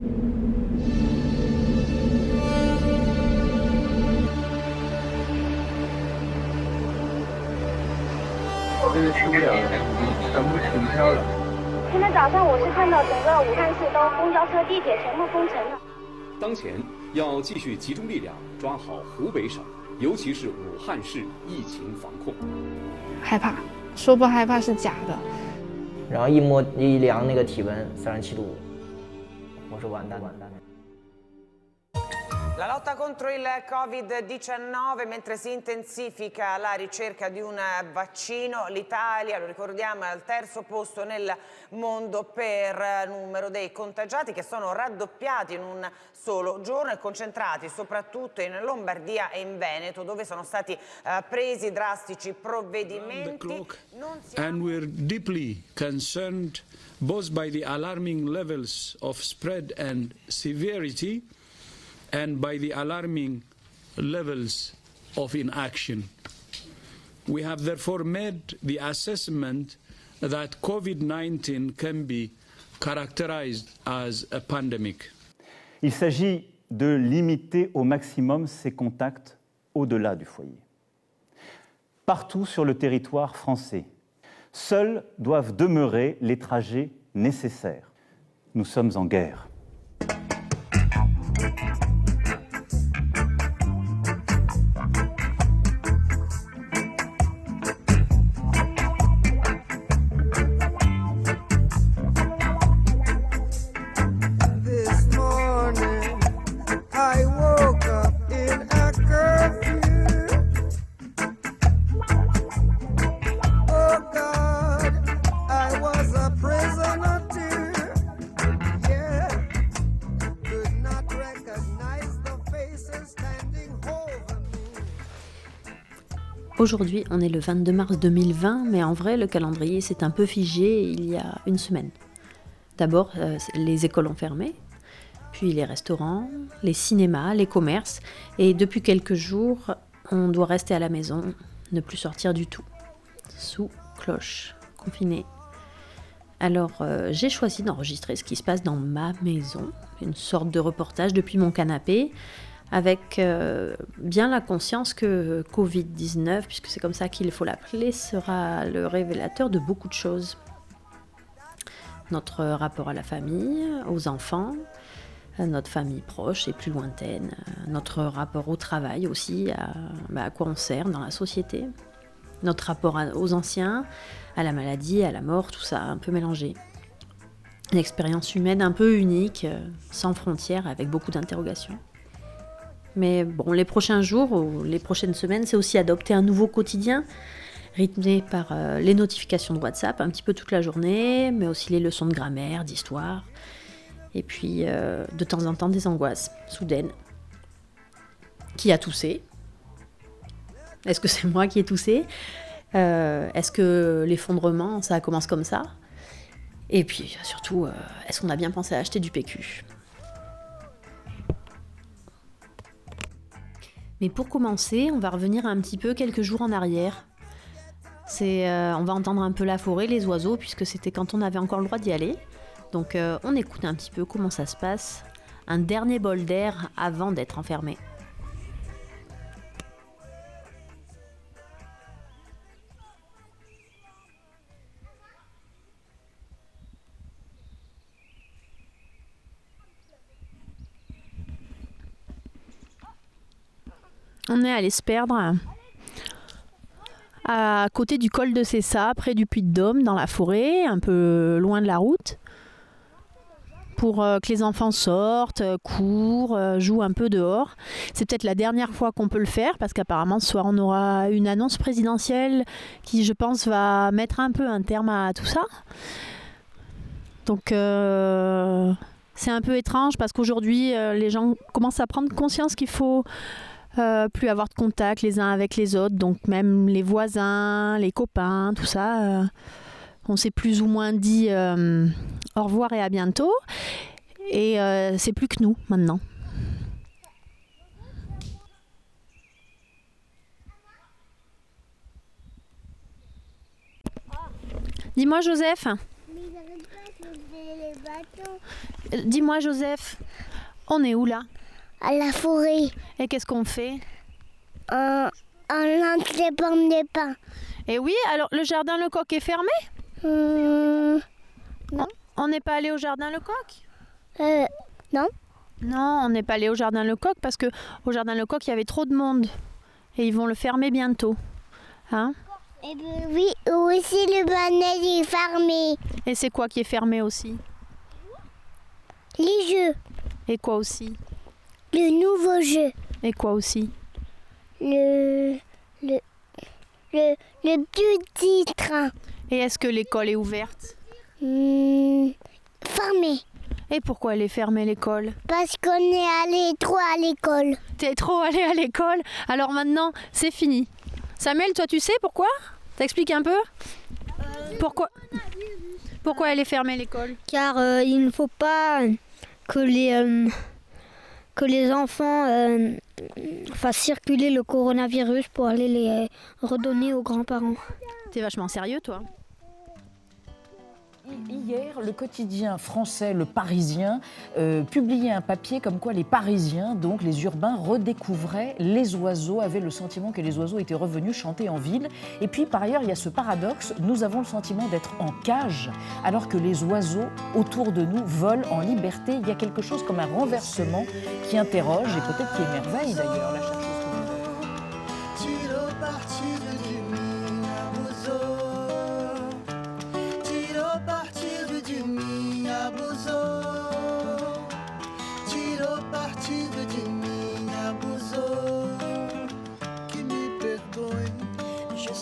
今天早上我是看到整个武汉市都公交车、地铁全部封城了。当前要继续集中力量抓好湖北省，尤其是武汉市疫情防控。害怕，说不害怕是假的。然后一摸一量那个体温，三十七度五，我说完蛋，完蛋。La lotta contro il Covid-19 mentre si intensifica la ricerca di un vaccino, l'Italia, lo ricordiamo, è al terzo posto nel mondo per numero dei contagiati che sono raddoppiati in un solo giorno e concentrati soprattutto in Lombardia e in Veneto dove sono stati uh, presi drastici provvedimenti. And we're deeply concerned both by the alarming levels of spread and severity and by the alarming levels of inaction. We have therefore made the assessment that COVID 19 can be characterized as a pandemic. Il s'agit de limiter au maximum ces contacts au-delà du foyer. Partout sur le territoire français, seuls doivent demeurer les trajets nécessaires. Nous sommes en guerre. Aujourd'hui, on est le 22 mars 2020, mais en vrai, le calendrier s'est un peu figé il y a une semaine. D'abord, euh, les écoles ont fermé, puis les restaurants, les cinémas, les commerces, et depuis quelques jours, on doit rester à la maison, ne plus sortir du tout. Sous cloche, confiné. Alors, euh, j'ai choisi d'enregistrer ce qui se passe dans ma maison, une sorte de reportage depuis mon canapé, avec euh, bien la conscience que Covid-19, puisque c'est comme ça qu'il faut l'appeler, sera le révélateur de beaucoup de choses. Notre rapport à la famille, aux enfants, à notre famille proche et plus lointaine, notre rapport au travail aussi, à, bah, à quoi on sert dans la société, notre rapport aux anciens, à la maladie, à la mort, tout ça un peu mélangé. Une expérience humaine un peu unique, euh, sans frontières, avec beaucoup d'interrogations. Mais bon, les prochains jours ou les prochaines semaines, c'est aussi adopter un nouveau quotidien rythmé par euh, les notifications de WhatsApp un petit peu toute la journée, mais aussi les leçons de grammaire, d'histoire, et puis euh, de temps en temps des angoisses soudaines. Qui a toussé? Est-ce que c'est moi qui ai toussé? Euh, Est-ce que l'effondrement, ça commence comme ça? Et puis surtout, est-ce qu'on a bien pensé à acheter du PQ Mais pour commencer, on va revenir un petit peu quelques jours en arrière. C'est, euh, on va entendre un peu la forêt, les oiseaux, puisque c'était quand on avait encore le droit d'y aller. Donc euh, on écoute un petit peu comment ça se passe. Un dernier bol d'air avant d'être enfermé. On est allé se perdre à côté du col de Cessa, près du Puy de Dôme, dans la forêt, un peu loin de la route, pour euh, que les enfants sortent, euh, courent, euh, jouent un peu dehors. C'est peut-être la dernière fois qu'on peut le faire, parce qu'apparemment ce soir on aura une annonce présidentielle qui, je pense, va mettre un peu un terme à tout ça. Donc c'est un peu étrange parce qu'aujourd'hui les gens commencent à prendre conscience qu'il faut euh, plus avoir de contact les uns avec les autres, donc même les voisins, les copains, tout ça. Euh, on s'est plus ou moins dit euh, au revoir et à bientôt. Et c'est plus que nous maintenant. Dis-moi Joseph. Dis-moi, Joseph, on est où là? À la forêt, Et qu'est-ce qu'on fait? On, on lance les pommes de pin. Eh oui, alors le jardin Le Coq est fermé? Hum, On n'est pas allé au jardin Le Coq euh, Non, on n'est pas allé au jardin Le Coq parce que au jardin Le Coq, il y avait trop de monde. Et ils vont le fermer bientôt. Hein? Eh ben oui, aussi le banane est fermé. Et c'est quoi qui est fermé aussi? Les jeux, Et quoi aussi? Le nouveau jeu, Et quoi aussi le, le, le, le petit train. Et est-ce que l'école est ouverte Hum, fermé. Et pourquoi elle est fermée l'école Parce qu'on est allé trop à l'école. T'es trop allé à l'école, alors maintenant c'est fini. Samuel, toi tu sais pourquoi T'expliques un peu Pourquoi Pourquoi elle est fermée l'école Car euh, il ne faut pas que les, euh, que les enfants euh, fassent circuler le coronavirus pour aller les redonner aux grands-parents. T'es vachement sérieux toi Hier, le quotidien français, le Parisien, euh, publiait un papier comme quoi les Parisiens, donc les urbains, redécouvraient les oiseaux, avaient le sentiment que les oiseaux étaient revenus chanter en ville. Et puis par ailleurs, il y a ce paradoxe, nous avons le sentiment d'être en cage, alors que les oiseaux autour de nous volent en liberté. Il y a quelque chose comme un renversement qui interroge et peut-être qui émerveille d'ailleurs la.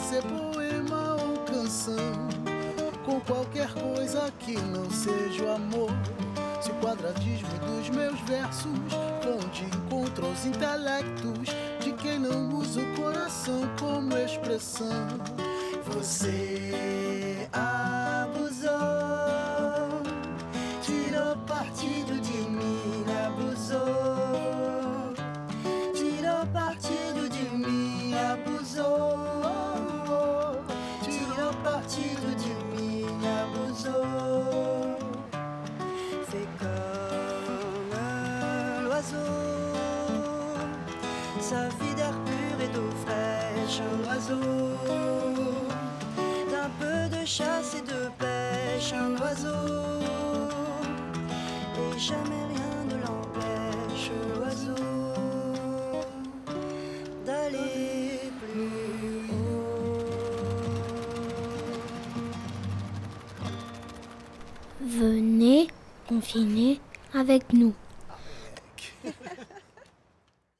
Fazer poema ou canção com qualquer coisa que não seja o amor. Se o quadradismo dos meus versos vão de encontro aos intelectos de quem não usa o coração como expressão. Você abusou, tirou partido de mim, abusou, sa vie d'air pur et d'eau fraîche, un oiseau. D'un peu de chasse et de pêche, un oiseau. Et jamais rien ne l'empêche, l'oiseau, d'aller plus Venez confiner avec nous.